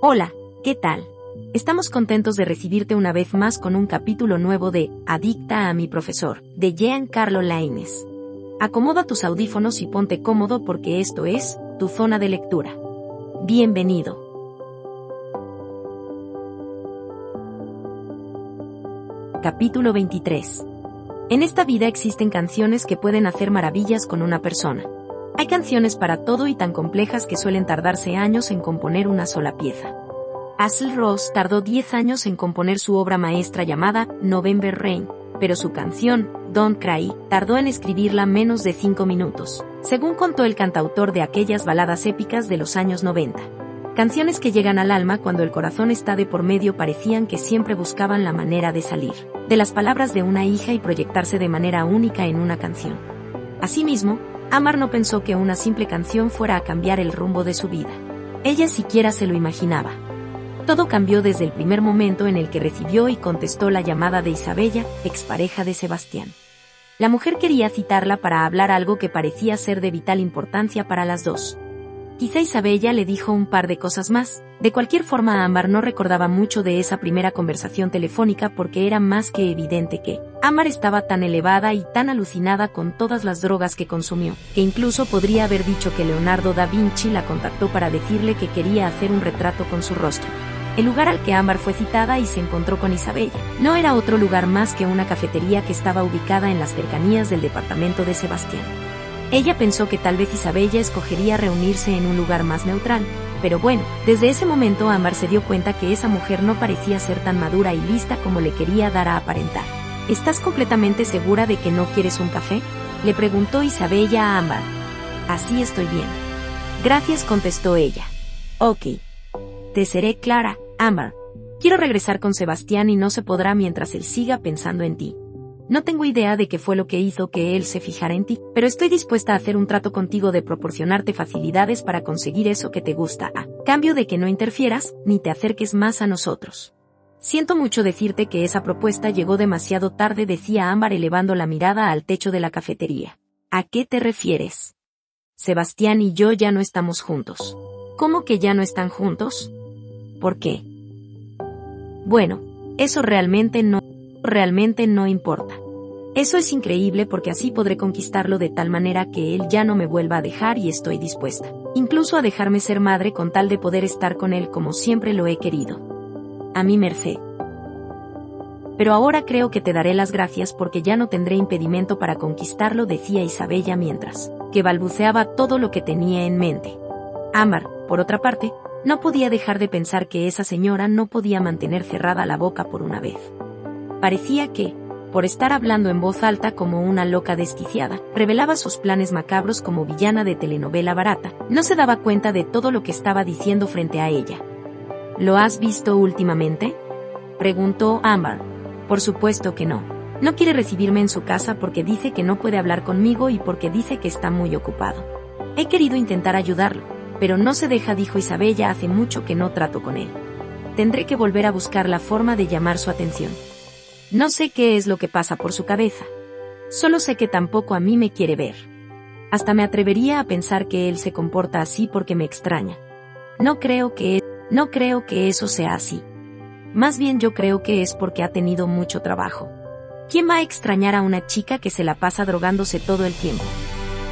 Hola, ¿qué tal? Estamos contentos de recibirte una vez más con un capítulo nuevo de Adicta a mi profesor, de Giancarlo Laines. Acomoda tus audífonos y ponte cómodo porque esto es tu zona de lectura. Bienvenido. Capítulo 23. En esta vida existen canciones que pueden hacer maravillas con una persona. Hay canciones para todo y tan complejas que suelen tardarse años en componer una sola pieza. Axl Ross tardó 10 años en componer su obra maestra llamada November Rain, pero su canción, Don't Cry, tardó en escribirla menos de 5 minutos, según contó el cantautor de aquellas baladas épicas de los años 90. Canciones que llegan al alma cuando el corazón está de por medio parecían que siempre buscaban la manera de salir, de las palabras de una hija y proyectarse de manera única en una canción. Asimismo, Amar no pensó que una simple canción fuera a cambiar el rumbo de su vida. Ella siquiera se lo imaginaba. Todo cambió desde el primer momento en el que recibió y contestó la llamada de Isabella, expareja de Sebastián. La mujer quería citarla para hablar algo que parecía ser de vital importancia para las dos. Quizá Isabella le dijo un par de cosas más. De cualquier forma, Amar no recordaba mucho de esa primera conversación telefónica porque era más que evidente que Amar estaba tan elevada y tan alucinada con todas las drogas que consumió, que incluso podría haber dicho que Leonardo da Vinci la contactó para decirle que quería hacer un retrato con su rostro. El lugar al que Amar fue citada y se encontró con Isabella no era otro lugar más que una cafetería que estaba ubicada en las cercanías del departamento de Sebastián. Ella pensó que tal vez Isabella escogería reunirse en un lugar más neutral, pero bueno, desde ese momento Amar se dio cuenta que esa mujer no parecía ser tan madura y lista como le quería dar a aparentar. ¿Estás completamente segura de que no quieres un café? Le preguntó Isabella a Ambar. Así estoy bien. Gracias, contestó ella. Ok. Te seré clara, Ambar. Quiero regresar con Sebastián y no se podrá mientras él siga pensando en ti. No tengo idea de qué fue lo que hizo que él se fijara en ti, pero estoy dispuesta a hacer un trato contigo de proporcionarte facilidades para conseguir eso que te gusta, a cambio de que no interfieras, ni te acerques más a nosotros. Siento mucho decirte que esa propuesta llegó demasiado tarde, decía Ámbar elevando la mirada al techo de la cafetería. ¿A qué te refieres? Sebastián y yo ya no estamos juntos. ¿Cómo que ya no están juntos? ¿Por qué? Bueno, eso realmente no realmente no importa. Eso es increíble porque así podré conquistarlo de tal manera que él ya no me vuelva a dejar y estoy dispuesta, incluso a dejarme ser madre con tal de poder estar con él como siempre lo he querido. A mi merced. Pero ahora creo que te daré las gracias porque ya no tendré impedimento para conquistarlo, decía Isabella mientras que balbuceaba todo lo que tenía en mente. Amar, por otra parte, no podía dejar de pensar que esa señora no podía mantener cerrada la boca por una vez. Parecía que, por estar hablando en voz alta como una loca desquiciada, revelaba sus planes macabros como villana de telenovela barata, no se daba cuenta de todo lo que estaba diciendo frente a ella. ¿Lo has visto últimamente? preguntó Amber. Por supuesto que no. No quiere recibirme en su casa porque dice que no puede hablar conmigo y porque dice que está muy ocupado. He querido intentar ayudarlo, pero no se deja, dijo Isabella, hace mucho que no trato con él. Tendré que volver a buscar la forma de llamar su atención. No sé qué es lo que pasa por su cabeza. Solo sé que tampoco a mí me quiere ver. Hasta me atrevería a pensar que él se comporta así porque me extraña. No creo que, no creo que eso sea así. Más bien yo creo que es porque ha tenido mucho trabajo. ¿Quién va a extrañar a una chica que se la pasa drogándose todo el tiempo?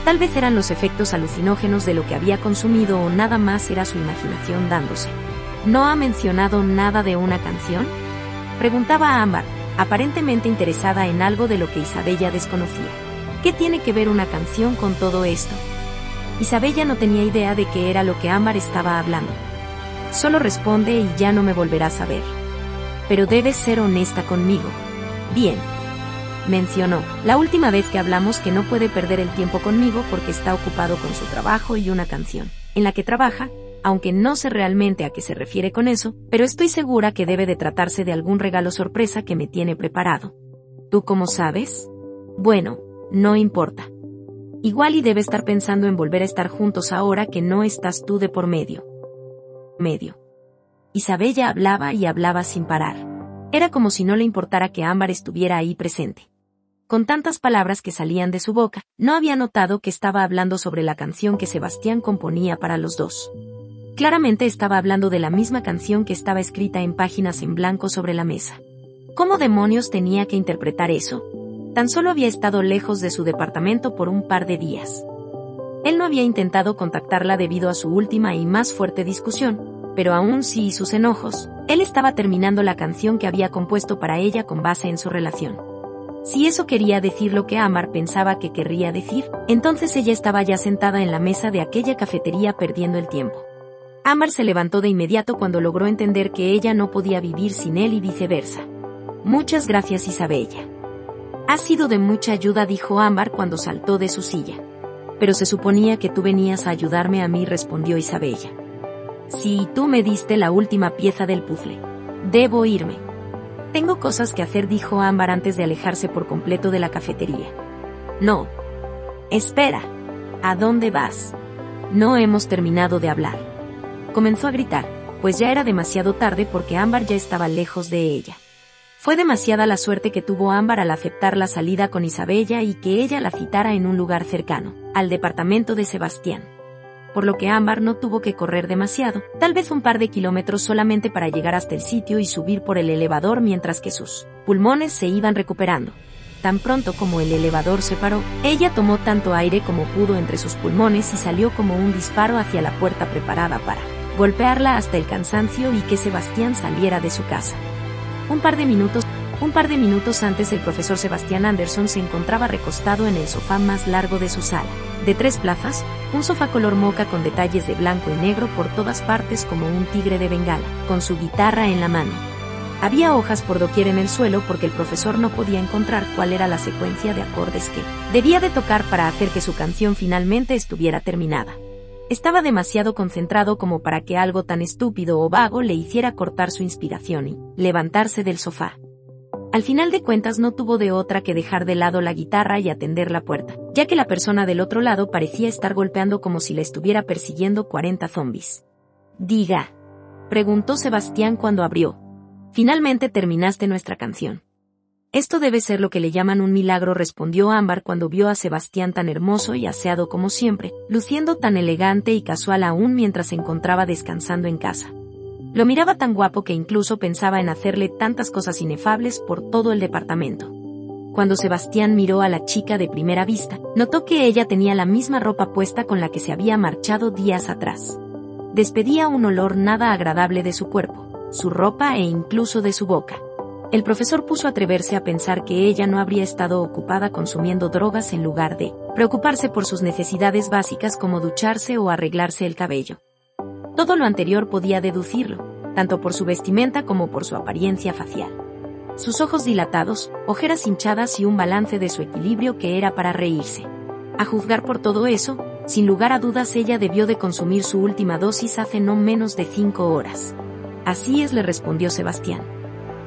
Tal vez eran los efectos alucinógenos de lo que había consumido o nada más era su imaginación dándose. ¿No ha mencionado nada de una canción? Preguntaba a aparentemente interesada en algo de lo que Isabella desconocía. ¿Qué tiene que ver una canción con todo esto? Isabella no tenía idea de qué era lo que Ámbar estaba hablando. Solo responde y ya no me volverás a ver. Pero debes ser honesta conmigo. Bien. Mencionó, la última vez que hablamos que no puede perder el tiempo conmigo porque está ocupado con su trabajo y una canción, en la que trabaja, aunque no sé realmente a qué se refiere con eso, pero estoy segura que debe de tratarse de algún regalo sorpresa que me tiene preparado. ¿Tú cómo sabes? Bueno, no importa. Igual y debe estar pensando en volver a estar juntos ahora que no estás tú de por medio. Medio. Isabella hablaba y hablaba sin parar. Era como si no le importara que Ámbar estuviera ahí presente. Con tantas palabras que salían de su boca, no había notado que estaba hablando sobre la canción que Sebastián componía para los dos. Claramente estaba hablando de la misma canción que estaba escrita en páginas en blanco sobre la mesa. ¿Cómo demonios tenía que interpretar eso? Tan solo había estado lejos de su departamento por un par de días. Él no había intentado contactarla debido a su última y más fuerte discusión, pero aún sí sus enojos, él estaba terminando la canción que había compuesto para ella con base en su relación. Si eso quería decir lo que Amar pensaba que querría decir, entonces ella estaba ya sentada en la mesa de aquella cafetería perdiendo el tiempo. Amar se levantó de inmediato cuando logró entender que ella no podía vivir sin él y viceversa. Muchas gracias Isabella. Ha sido de mucha ayuda, dijo Ámbar cuando saltó de su silla. Pero se suponía que tú venías a ayudarme a mí, respondió Isabella. Sí, tú me diste la última pieza del puzzle. Debo irme. Tengo cosas que hacer, dijo Ámbar antes de alejarse por completo de la cafetería. No. Espera. ¿A dónde vas? No hemos terminado de hablar. Comenzó a gritar, pues ya era demasiado tarde porque Ámbar ya estaba lejos de ella. Fue demasiada la suerte que tuvo Ámbar al aceptar la salida con Isabella y que ella la citara en un lugar cercano, al departamento de Sebastián. Por lo que Ámbar no tuvo que correr demasiado, tal vez un par de kilómetros solamente para llegar hasta el sitio y subir por el elevador mientras que sus pulmones se iban recuperando. Tan pronto como el elevador se paró, ella tomó tanto aire como pudo entre sus pulmones y salió como un disparo hacia la puerta preparada para golpearla hasta el cansancio y que Sebastián saliera de su casa. Un par de minutos, un par de minutos antes el profesor Sebastián Anderson se encontraba recostado en el sofá más largo de su sala. De tres plazas, un sofá color moca con detalles de blanco y negro por todas partes como un tigre de bengala, con su guitarra en la mano. Había hojas por doquier en el suelo porque el profesor no podía encontrar cuál era la secuencia de acordes que debía de tocar para hacer que su canción finalmente estuviera terminada. Estaba demasiado concentrado como para que algo tan estúpido o vago le hiciera cortar su inspiración y levantarse del sofá. Al final de cuentas no tuvo de otra que dejar de lado la guitarra y atender la puerta, ya que la persona del otro lado parecía estar golpeando como si le estuviera persiguiendo 40 zombies. Diga. Preguntó Sebastián cuando abrió. Finalmente terminaste nuestra canción. Esto debe ser lo que le llaman un milagro, respondió Ámbar cuando vio a Sebastián tan hermoso y aseado como siempre, luciendo tan elegante y casual aún mientras se encontraba descansando en casa. Lo miraba tan guapo que incluso pensaba en hacerle tantas cosas inefables por todo el departamento. Cuando Sebastián miró a la chica de primera vista, notó que ella tenía la misma ropa puesta con la que se había marchado días atrás. Despedía un olor nada agradable de su cuerpo, su ropa e incluso de su boca. El profesor puso a atreverse a pensar que ella no habría estado ocupada consumiendo drogas en lugar de preocuparse por sus necesidades básicas como ducharse o arreglarse el cabello. Todo lo anterior podía deducirlo, tanto por su vestimenta como por su apariencia facial. Sus ojos dilatados, ojeras hinchadas y un balance de su equilibrio que era para reírse. A juzgar por todo eso, sin lugar a dudas ella debió de consumir su última dosis hace no menos de cinco horas. Así es, le respondió Sebastián.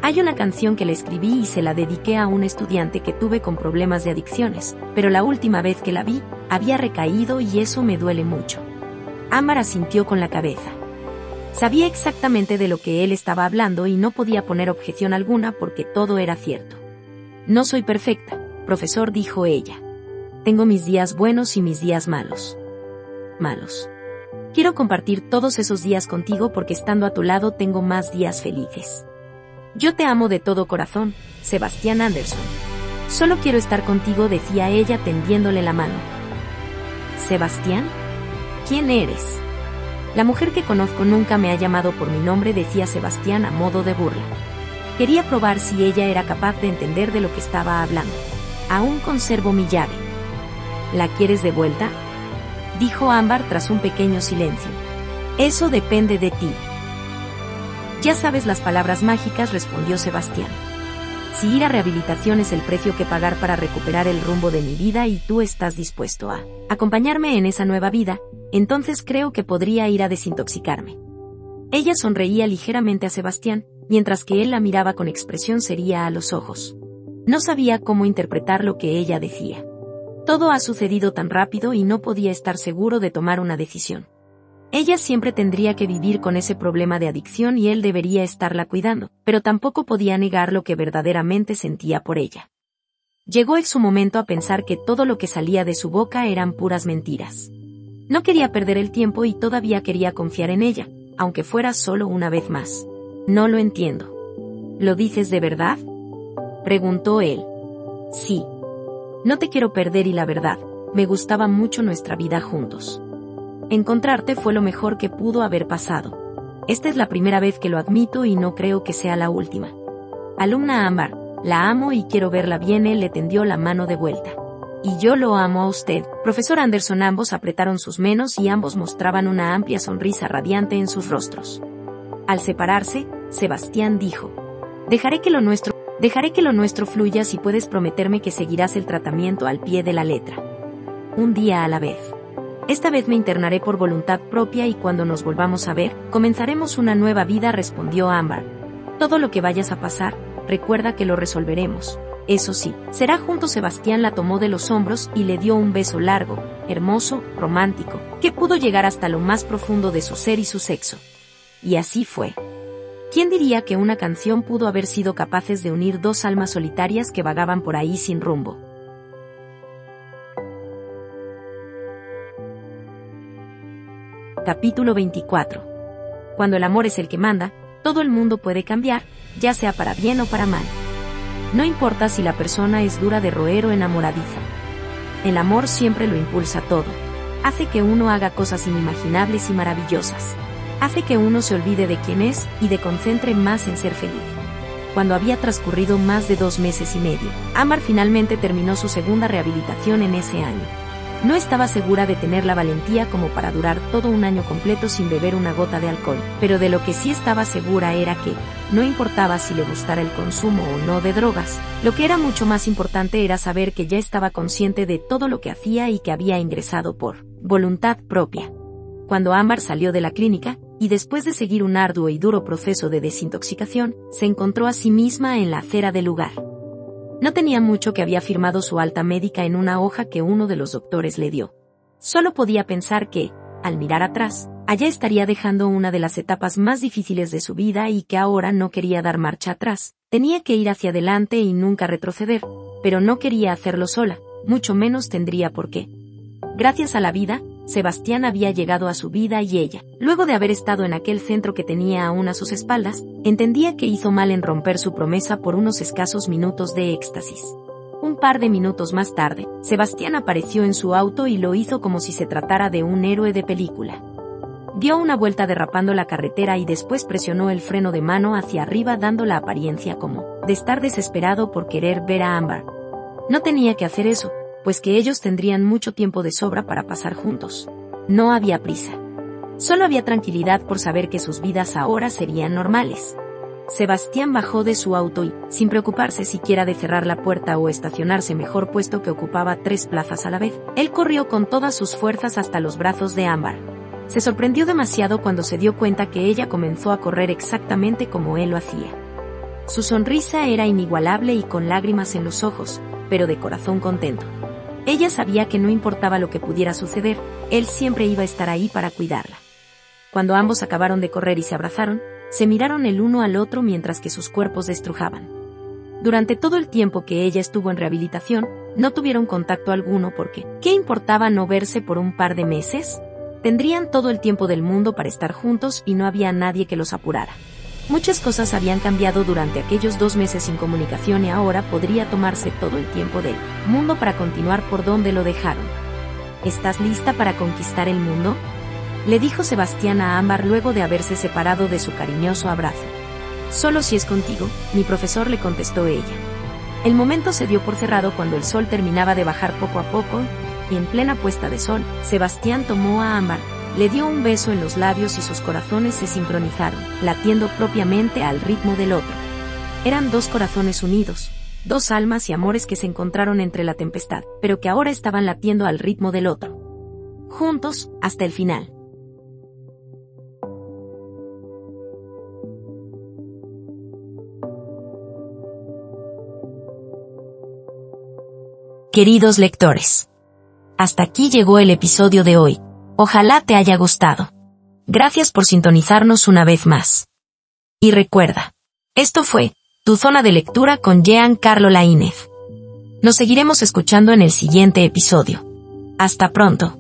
Hay una canción que le escribí y se la dediqué a un estudiante que tuve con problemas de adicciones, pero la última vez que la vi, había recaído y eso me duele mucho. Amara sintió con la cabeza. Sabía exactamente de lo que él estaba hablando y no podía poner objeción alguna porque todo era cierto. No soy perfecta, profesor, dijo ella. Tengo mis días buenos y mis días malos. Malos. Quiero compartir todos esos días contigo porque estando a tu lado tengo más días felices. Yo te amo de todo corazón, Sebastián Anderson. Solo quiero estar contigo, decía ella tendiéndole la mano. Sebastián, ¿quién eres? La mujer que conozco nunca me ha llamado por mi nombre, decía Sebastián a modo de burla. Quería probar si ella era capaz de entender de lo que estaba hablando. Aún conservo mi llave. ¿La quieres de vuelta? Dijo Ámbar tras un pequeño silencio. Eso depende de ti. Ya sabes las palabras mágicas, respondió Sebastián. Si ir a rehabilitación es el precio que pagar para recuperar el rumbo de mi vida y tú estás dispuesto a acompañarme en esa nueva vida, entonces creo que podría ir a desintoxicarme. Ella sonreía ligeramente a Sebastián, mientras que él la miraba con expresión seria a los ojos. No sabía cómo interpretar lo que ella decía. Todo ha sucedido tan rápido y no podía estar seguro de tomar una decisión. Ella siempre tendría que vivir con ese problema de adicción y él debería estarla cuidando, pero tampoco podía negar lo que verdaderamente sentía por ella. Llegó en su momento a pensar que todo lo que salía de su boca eran puras mentiras. No quería perder el tiempo y todavía quería confiar en ella, aunque fuera solo una vez más. No lo entiendo. ¿Lo dices de verdad? Preguntó él. Sí. No te quiero perder y la verdad, me gustaba mucho nuestra vida juntos. Encontrarte fue lo mejor que pudo haber pasado. Esta es la primera vez que lo admito y no creo que sea la última. Alumna Ámbar, la amo y quiero verla bien. Le tendió la mano de vuelta. Y yo lo amo a usted. Profesor Anderson ambos apretaron sus manos y ambos mostraban una amplia sonrisa radiante en sus rostros. Al separarse, Sebastián dijo, Dejaré que lo nuestro, dejaré que lo nuestro fluya si puedes prometerme que seguirás el tratamiento al pie de la letra. Un día a la vez. Esta vez me internaré por voluntad propia y cuando nos volvamos a ver, comenzaremos una nueva vida, respondió Amber. Todo lo que vayas a pasar, recuerda que lo resolveremos. Eso sí, será junto Sebastián la tomó de los hombros y le dio un beso largo, hermoso, romántico, que pudo llegar hasta lo más profundo de su ser y su sexo. Y así fue. ¿Quién diría que una canción pudo haber sido capaces de unir dos almas solitarias que vagaban por ahí sin rumbo? Capítulo 24. Cuando el amor es el que manda, todo el mundo puede cambiar, ya sea para bien o para mal. No importa si la persona es dura de roer o enamoradiza. El amor siempre lo impulsa todo. Hace que uno haga cosas inimaginables y maravillosas. Hace que uno se olvide de quién es y de concentre más en ser feliz. Cuando había transcurrido más de dos meses y medio, Amar finalmente terminó su segunda rehabilitación en ese año. No estaba segura de tener la valentía como para durar todo un año completo sin beber una gota de alcohol, pero de lo que sí estaba segura era que, no importaba si le gustara el consumo o no de drogas, lo que era mucho más importante era saber que ya estaba consciente de todo lo que hacía y que había ingresado por voluntad propia. Cuando Amar salió de la clínica, y después de seguir un arduo y duro proceso de desintoxicación, se encontró a sí misma en la acera del lugar. No tenía mucho que había firmado su alta médica en una hoja que uno de los doctores le dio. Solo podía pensar que, al mirar atrás, allá estaría dejando una de las etapas más difíciles de su vida y que ahora no quería dar marcha atrás. Tenía que ir hacia adelante y nunca retroceder, pero no quería hacerlo sola, mucho menos tendría por qué. Gracias a la vida, Sebastián había llegado a su vida y ella, luego de haber estado en aquel centro que tenía aún a sus espaldas, entendía que hizo mal en romper su promesa por unos escasos minutos de éxtasis. Un par de minutos más tarde, Sebastián apareció en su auto y lo hizo como si se tratara de un héroe de película. Dio una vuelta derrapando la carretera y después presionó el freno de mano hacia arriba dando la apariencia como de estar desesperado por querer ver a Amber. No tenía que hacer eso, pues que ellos tendrían mucho tiempo de sobra para pasar juntos. No había prisa. Solo había tranquilidad por saber que sus vidas ahora serían normales. Sebastián bajó de su auto y, sin preocuparse siquiera de cerrar la puerta o estacionarse mejor puesto que ocupaba tres plazas a la vez, él corrió con todas sus fuerzas hasta los brazos de Ámbar. Se sorprendió demasiado cuando se dio cuenta que ella comenzó a correr exactamente como él lo hacía. Su sonrisa era inigualable y con lágrimas en los ojos, pero de corazón contento. Ella sabía que no importaba lo que pudiera suceder, él siempre iba a estar ahí para cuidarla. Cuando ambos acabaron de correr y se abrazaron, se miraron el uno al otro mientras que sus cuerpos destrujaban. Durante todo el tiempo que ella estuvo en rehabilitación, no tuvieron contacto alguno porque, ¿qué importaba no verse por un par de meses? Tendrían todo el tiempo del mundo para estar juntos y no había nadie que los apurara. Muchas cosas habían cambiado durante aquellos dos meses sin comunicación y ahora podría tomarse todo el tiempo del mundo para continuar por donde lo dejaron. ¿Estás lista para conquistar el mundo? Le dijo Sebastián a Ámbar luego de haberse separado de su cariñoso abrazo. Solo si es contigo, mi profesor le contestó ella. El momento se dio por cerrado cuando el sol terminaba de bajar poco a poco, y en plena puesta de sol, Sebastián tomó a Ámbar, le dio un beso en los labios y sus corazones se sincronizaron, latiendo propiamente al ritmo del otro. Eran dos corazones unidos, dos almas y amores que se encontraron entre la tempestad, pero que ahora estaban latiendo al ritmo del otro. Juntos, hasta el final. Queridos lectores. Hasta aquí llegó el episodio de hoy Ojalá te haya gustado. Gracias por sintonizarnos una vez más. Y recuerda, esto fue Tu Zona de Lectura con Jean Carlo Laínez. Nos seguiremos escuchando en el siguiente episodio. Hasta pronto.